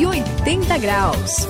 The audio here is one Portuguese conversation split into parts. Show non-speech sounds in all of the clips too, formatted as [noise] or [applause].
180 graus.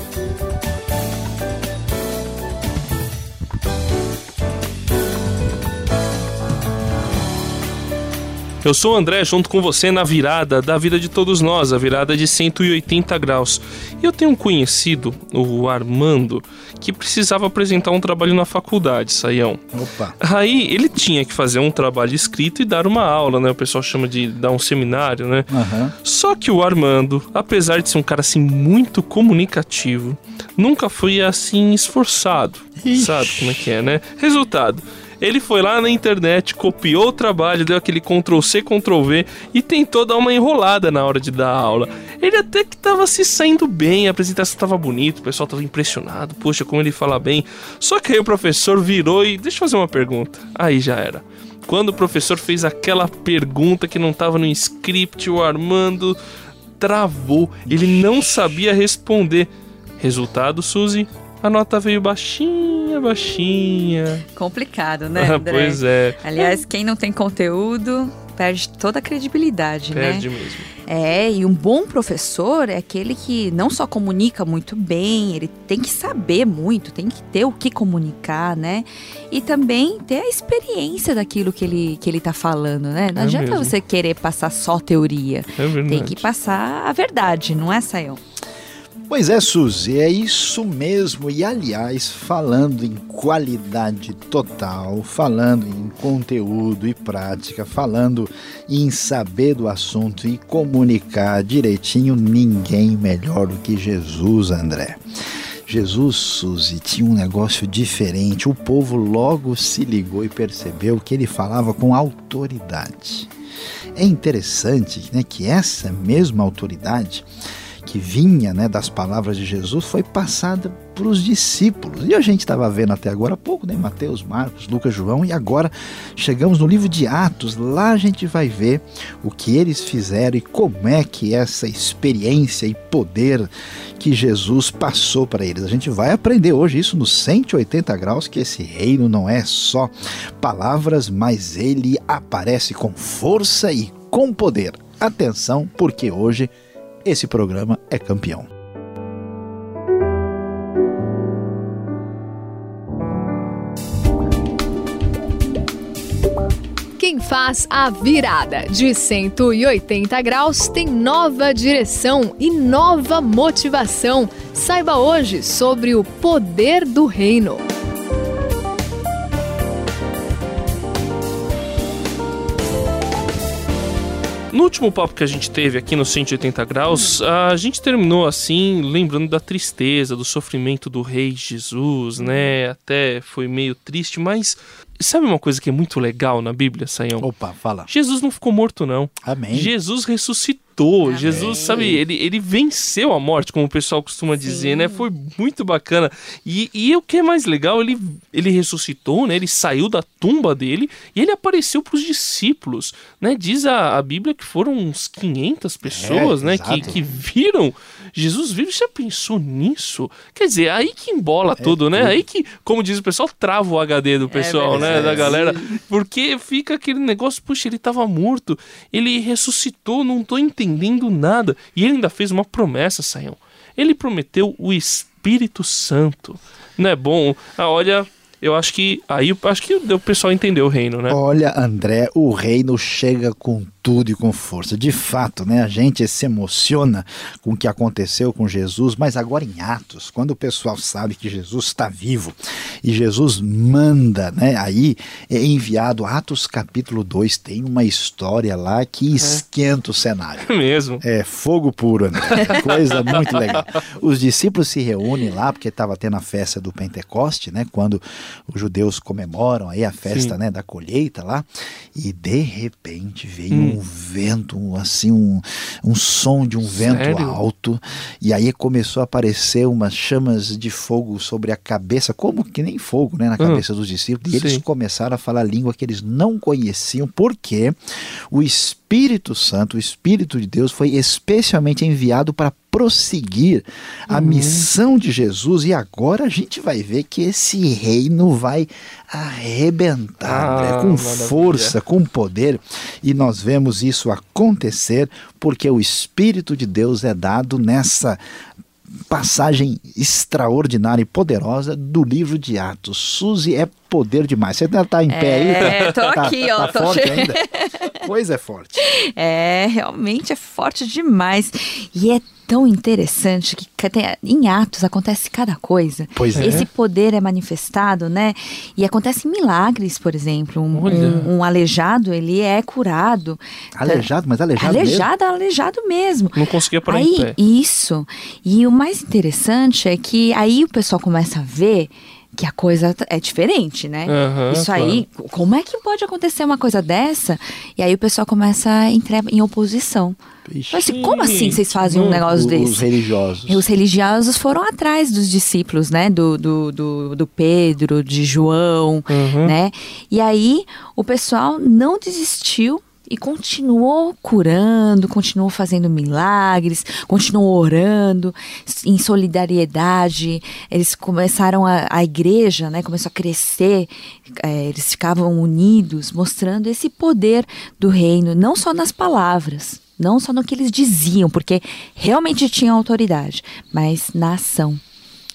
Eu sou o André, junto com você na virada da vida de todos nós, a virada de 180 graus. E eu tenho um conhecido, o Armando, que precisava apresentar um trabalho na faculdade, Saião. Opa. Aí ele tinha que fazer um trabalho escrito e dar uma aula, né? O pessoal chama de dar um seminário, né? Aham. Só que o Armando, apesar de ser um cara assim muito comunicativo, nunca foi assim esforçado. Ixi. Sabe como é que é, né? Resultado. Ele foi lá na internet, copiou o trabalho, deu aquele Ctrl C, Ctrl V e tentou dar uma enrolada na hora de dar aula. Ele até que tava se saindo bem, a apresentação tava bonita, o pessoal tava impressionado, poxa, como ele fala bem. Só que aí o professor virou e. Deixa eu fazer uma pergunta. Aí já era. Quando o professor fez aquela pergunta que não tava no script, o Armando travou. Ele não sabia responder. Resultado, Suzy, a nota veio baixinha, baixinha. Complicado, né, [laughs] André? pois é, Aliás, quem não tem conteúdo perde toda a credibilidade, perde né? mesmo. É, e um bom professor é aquele que não só comunica muito bem, ele tem que saber muito, tem que ter o que comunicar, né? E também ter a experiência daquilo que ele, que ele tá falando, né? Não É adianta mesmo. você querer passar só teoria. É verdade. Tem que passar a verdade, não é, Sayão? Pois é, Suzy, é isso mesmo. E aliás, falando em qualidade total, falando em conteúdo e prática, falando em saber do assunto e comunicar direitinho, ninguém melhor do que Jesus, André. Jesus, Suzy, tinha um negócio diferente. O povo logo se ligou e percebeu que ele falava com autoridade. É interessante né, que essa mesma autoridade que vinha né, das palavras de Jesus foi passada para os discípulos. E a gente estava vendo até agora há pouco, né, Mateus, Marcos, Lucas, João, e agora chegamos no livro de Atos. Lá a gente vai ver o que eles fizeram e como é que essa experiência e poder que Jesus passou para eles. A gente vai aprender hoje isso no 180 graus, que esse reino não é só palavras, mas ele aparece com força e com poder. Atenção, porque hoje esse programa é campeão. Quem faz a virada de 180 graus tem nova direção e nova motivação. Saiba hoje sobre o poder do reino. No último papo que a gente teve aqui no 180 graus, a gente terminou assim, lembrando da tristeza, do sofrimento do rei Jesus, né? Até foi meio triste, mas sabe uma coisa que é muito legal na Bíblia, Saião? Opa, fala. Jesus não ficou morto, não. Amém. Jesus ressuscitou. Amém. Jesus, sabe, ele, ele venceu a morte, como o pessoal costuma dizer, né? Foi muito bacana. E, e o que é mais legal, ele, ele ressuscitou, né? Ele saiu da tumba dele e ele apareceu para os discípulos, né? Diz a, a Bíblia que foram uns 500 pessoas, É, né? Que, exato. que viram Jesus vivo. Você já pensou nisso? Quer dizer, aí que embola É tudo, né? tudo. Aí que, como diz o pessoal, trava o HD do pessoal, né? Verdade. Da galera. Porque fica aquele negócio, puxa, ele tava morto, ele ressuscitou, não tô entendendo nada. E ele ainda fez uma promessa, Saião. Ele prometeu o Espírito Santo. Não é bom? Ah, olha, eu acho que. Aí eu acho que o pessoal entendeu o reino, né? Olha, André, o reino chega com tudo e com força. De fato, né? A gente se emociona com o que aconteceu com Jesus, mas agora em Atos, quando o pessoal sabe que Jesus está vivo e Jesus manda, né? Aí é enviado Atos capítulo 2, tem uma história lá que esquenta o cenário. [laughs] Mesmo. É fogo puro, André. Coisa muito legal. Os discípulos se reúnem lá porque estava tendo a festa do Pentecoste, né? Quando os judeus comemoram aí a festa, Sim. né, da colheita lá, e de repente veio um vento, um, assim um, um som de um vento Sério? alto, e aí começou a aparecer umas chamas de fogo sobre a cabeça, como que nem fogo, né, na cabeça dos discípulos. E eles Sim. começaram a falar língua que eles não conheciam, porque o Espírito Santo, o Espírito de Deus, foi especialmente enviado para prosseguir a Uhum. missão de Jesus e agora a gente vai ver que esse reino vai arrebentar Ah, né, com maravilha. força, com poder, e nós vemos isso acontecer porque o Espírito de Deus é dado nessa passagem extraordinária e poderosa do livro de Atos. Suzy é poder demais. Você ainda tá em pé aí? É, tô [laughs] Tá- aqui, tá, ó, tá tô forte che- ainda? [laughs] Coisa é forte. [laughs] É, realmente é forte demais. E é tão interessante que em Atos acontece cada coisa. Pois é. Esse poder é manifestado, né? E acontecem milagres, por exemplo. Um, um- um aleijado, ele é curado. Aleijado, mas aleijado, mesmo. Aleijado, aleijado mesmo. Não conseguia parar em Aí, pé. isso. E o mais interessante é que aí o pessoal começa a ver que a coisa é diferente, né? Aham, Isso aí, como é que pode acontecer uma coisa dessa? E aí o pessoal começa a entrar em oposição. Ixi. Assim, como assim vocês fazem um negócio Os desse? religiosos. E os religiosos foram atrás dos discípulos, né? Do, do, do, do Pedro, de João, Uhum. né? E aí o pessoal não desistiu e continuou curando, continuou fazendo milagres, continuou orando em solidariedade. Eles começaram a, a igreja, né? Começou a crescer. eh, eles ficavam unidos, mostrando esse poder do reino, não só nas palavras, não só no que eles diziam, porque realmente tinham autoridade, mas na ação,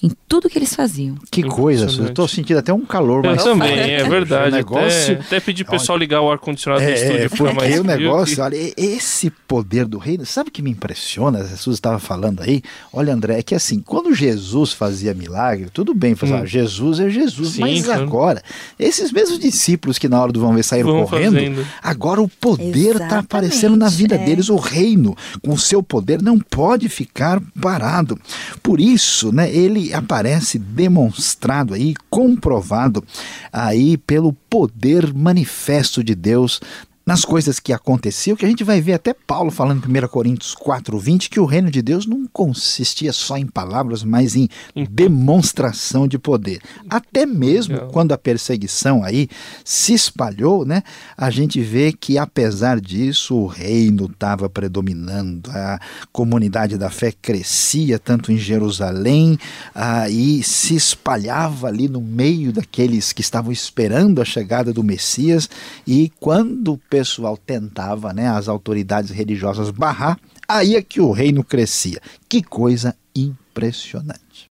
em tudo que eles faziam. Que coisa. Eu tô sentindo até um calor Eu mais também, [laughs] é verdade. O negócio... Até, até pedir pro pessoal ligar o ar-condicionado do É, estúdio é, ficar mais porque o negócio, que- olha, esse poder do reino, sabe o que me impressiona? A Suzy estava falando aí, olha, André, é que assim, quando Jesus fazia milagre, tudo bem, fazia, Hum. ah, Jesus é Jesus, Sim, mas claro. agora, esses mesmos discípulos que na hora do vamos ver saíram Vão correndo, fazendo. agora o poder está aparecendo na vida é. deles, o reino, com o seu poder, não pode ficar parado. Por isso, né, ele aparece demonstrado aí, comprovado aí pelo poder manifesto de Deus nas coisas que aconteciam, que a gente vai ver até Paulo falando em 1 Coríntios 4:20 que o reino de Deus não consistia só em palavras, mas em demonstração de poder. Até mesmo quando a perseguição aí se espalhou, né? A gente vê que apesar disso o reino estava predominando, a comunidade da fé crescia tanto em Jerusalém ah, e se espalhava ali no meio daqueles que estavam esperando a chegada do Messias e quando pessoal tentava, né, as autoridades religiosas barrar, aí é que o reino crescia. Que coisa impressionante.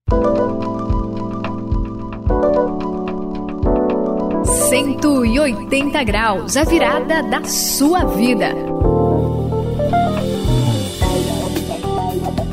180 graus, a virada da sua vida.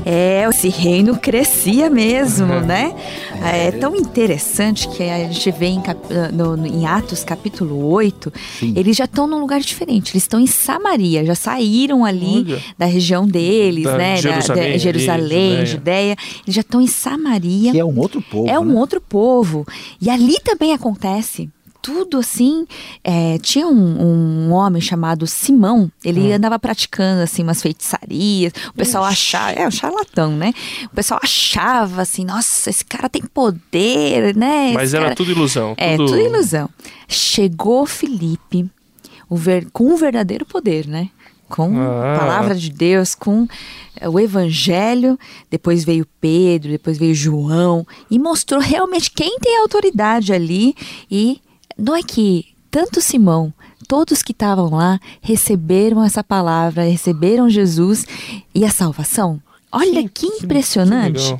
É, esse reino crescia mesmo, [laughs] né? É tão interessante que a gente vê em, cap- no- no- em Atos capítulo 8, Sim. eles já estão num lugar diferente. Eles estão em Samaria, já saíram ali Olha. da região deles, Da né? Da- Jerusalém, da, ali, Jerusalém, Judeia. Judéia. Eles já estão em Samaria. Que é um outro povo. É um né? outro povo. E ali também acontece. Tudo assim. é, tinha um, um homem chamado Simão. Ele andava praticando assim umas feitiçarias. O pessoal achava. É, um charlatão, né? O pessoal achava assim: nossa, esse cara tem poder, né? Mas Esse era cara... tudo ilusão. É, tudo ilusão. Chegou Felipe o ver... com o verdadeiro poder, né? Com Ah. a palavra de Deus, com eh, o evangelho. Depois veio Pedro, depois veio João e mostrou realmente quem tem autoridade ali. E não é que tanto Simão, todos que estavam lá receberam essa palavra, receberam Jesus e a salvação. Olha que, impressionante. legal.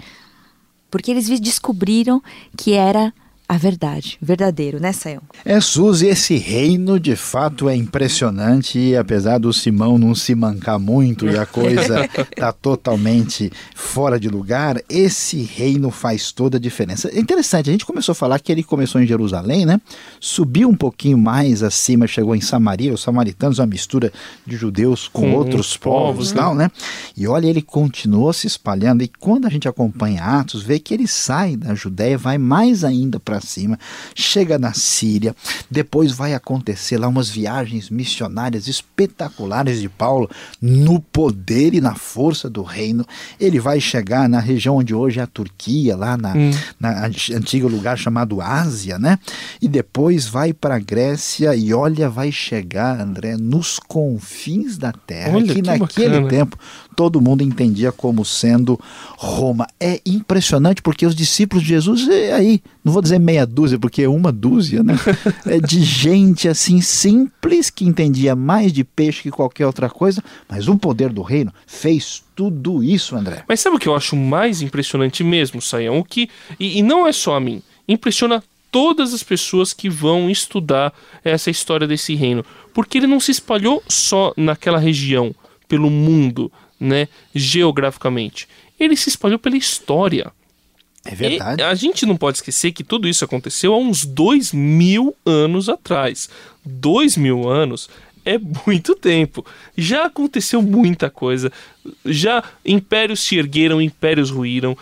Porque eles descobriram que era a verdade, verdadeiro, né, Sayão? É, Suzy, esse reino de fato é impressionante e apesar do Simão não se mancar muito e a coisa [laughs] tá totalmente fora de lugar, esse reino faz toda a diferença. É interessante, a gente começou a falar que ele começou em Jerusalém, né? Subiu um pouquinho mais acima, chegou em Samaria, os samaritanos, uma mistura de judeus com, Com outros povos povos, e tal, né? E olha, ele continuou se espalhando e quando a gente acompanha Atos, vê que ele sai da Judéia, vai mais ainda para cima, chega na Síria, depois vai acontecer lá umas viagens missionárias espetaculares de Paulo no poder e na força do reino. Ele vai chegar na região onde hoje é a Turquia, lá na, hum. na antigo lugar chamado Ásia, né? E depois vai para a Grécia e olha, vai chegar, André, nos confins da terra, olha, que, que naquele bacana. tempo todo mundo entendia como sendo Roma. É impressionante porque os discípulos de Jesus, é aí, não vou dizer meia dúzia, porque é uma dúzia, né? É de gente assim simples que entendia mais de peixe que qualquer outra coisa, mas o poder do reino fez tudo isso, André. Mas sabe o que eu acho mais impressionante mesmo, Saião? O que e, e não é só a mim, impressiona todas as pessoas que vão estudar essa história desse reino, porque ele não se espalhou só naquela região, pelo mundo, né, geograficamente. Ele se espalhou pela história. É verdade. E a gente não pode esquecer que tudo isso aconteceu há uns dois mil anos atrás. Dois mil anos é muito tempo. Já aconteceu muita coisa. Já impérios se ergueram, impérios ruíram,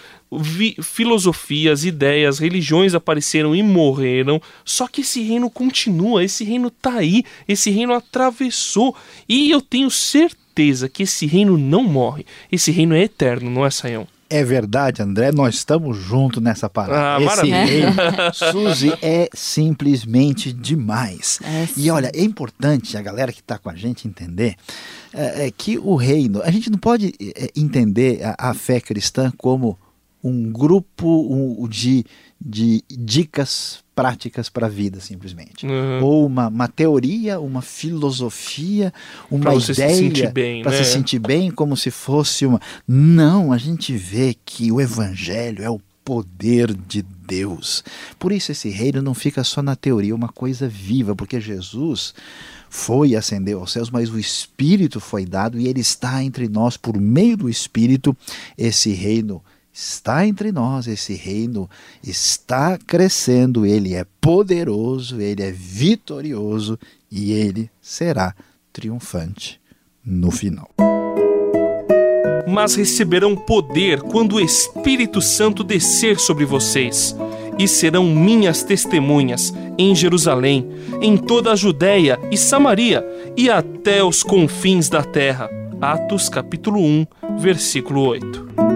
filosofias, ideias, religiões apareceram e morreram. Só que esse reino continua, esse reino tá aí, esse reino atravessou. E eu tenho certeza que esse reino não morre. Esse reino é eterno, não é, Saião? É verdade, André, nós estamos juntos nessa parada. Ah, Esse rei, [laughs] Suzy, é simplesmente demais. É, e olha, é importante a galera que está com a gente entender é, é, que o reino, a gente não pode é, entender a, a fé cristã como um grupo de, de dicas práticas para a vida, simplesmente. Uhum. Ou uma, uma teoria, uma filosofia, uma pra ideia para né? se sentir bem, como se fosse uma. Não, a gente vê que o evangelho é o poder de Deus. Por isso esse reino não fica só na teoria, é uma coisa viva, porque Jesus foi e ascendeu aos céus, mas o Espírito foi dado e ele está entre nós por meio do Espírito. Esse reino está entre nós, esse reino está crescendo, ele é poderoso, ele é vitorioso e ele será triunfante no final. Mas receberão poder quando o Espírito Santo descer sobre vocês, e serão minhas testemunhas em Jerusalém, em toda a Judéia e Samaria e até os confins da terra. Atos capítulo 1, versículo 8.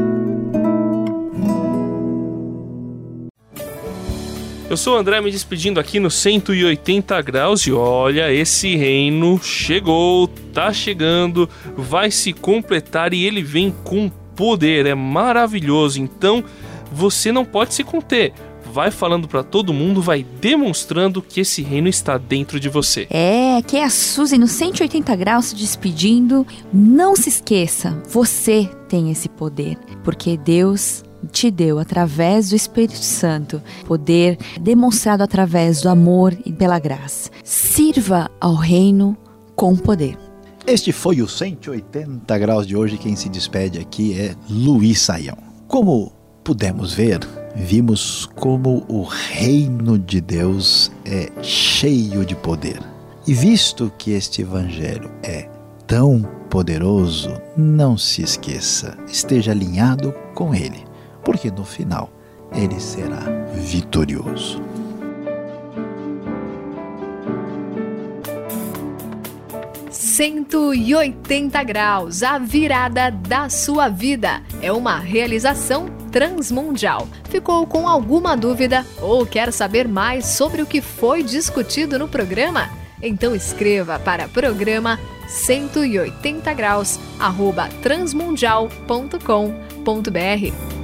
Eu sou o André me despedindo aqui no 180 graus e olha, esse reino chegou, tá chegando, vai se completar e ele vem com poder, é maravilhoso. Então, você não pode se conter vai falando para todo mundo, vai demonstrando que esse reino está dentro de você. É, que é a Suzy no 180 graus se despedindo. Não se esqueça, você tem esse poder, porque Deus te deu através do Espírito Santo, poder demonstrado através do amor e pela graça. Sirva ao reino com poder. Este foi o 180 graus de hoje. Quem se despede aqui é Luiz Saião. Como pudemos ver, vimos como o reino de Deus é cheio de poder. E visto que este evangelho é tão poderoso, não se esqueça, esteja alinhado com ele porque no final ele será vitorioso. Cento e oitenta graus, a virada da sua vida. É uma realização transmundial. Ficou com alguma dúvida ou quer saber mais sobre o que foi discutido no programa? Então escreva para programa 180 graus arroba transmundial.com.br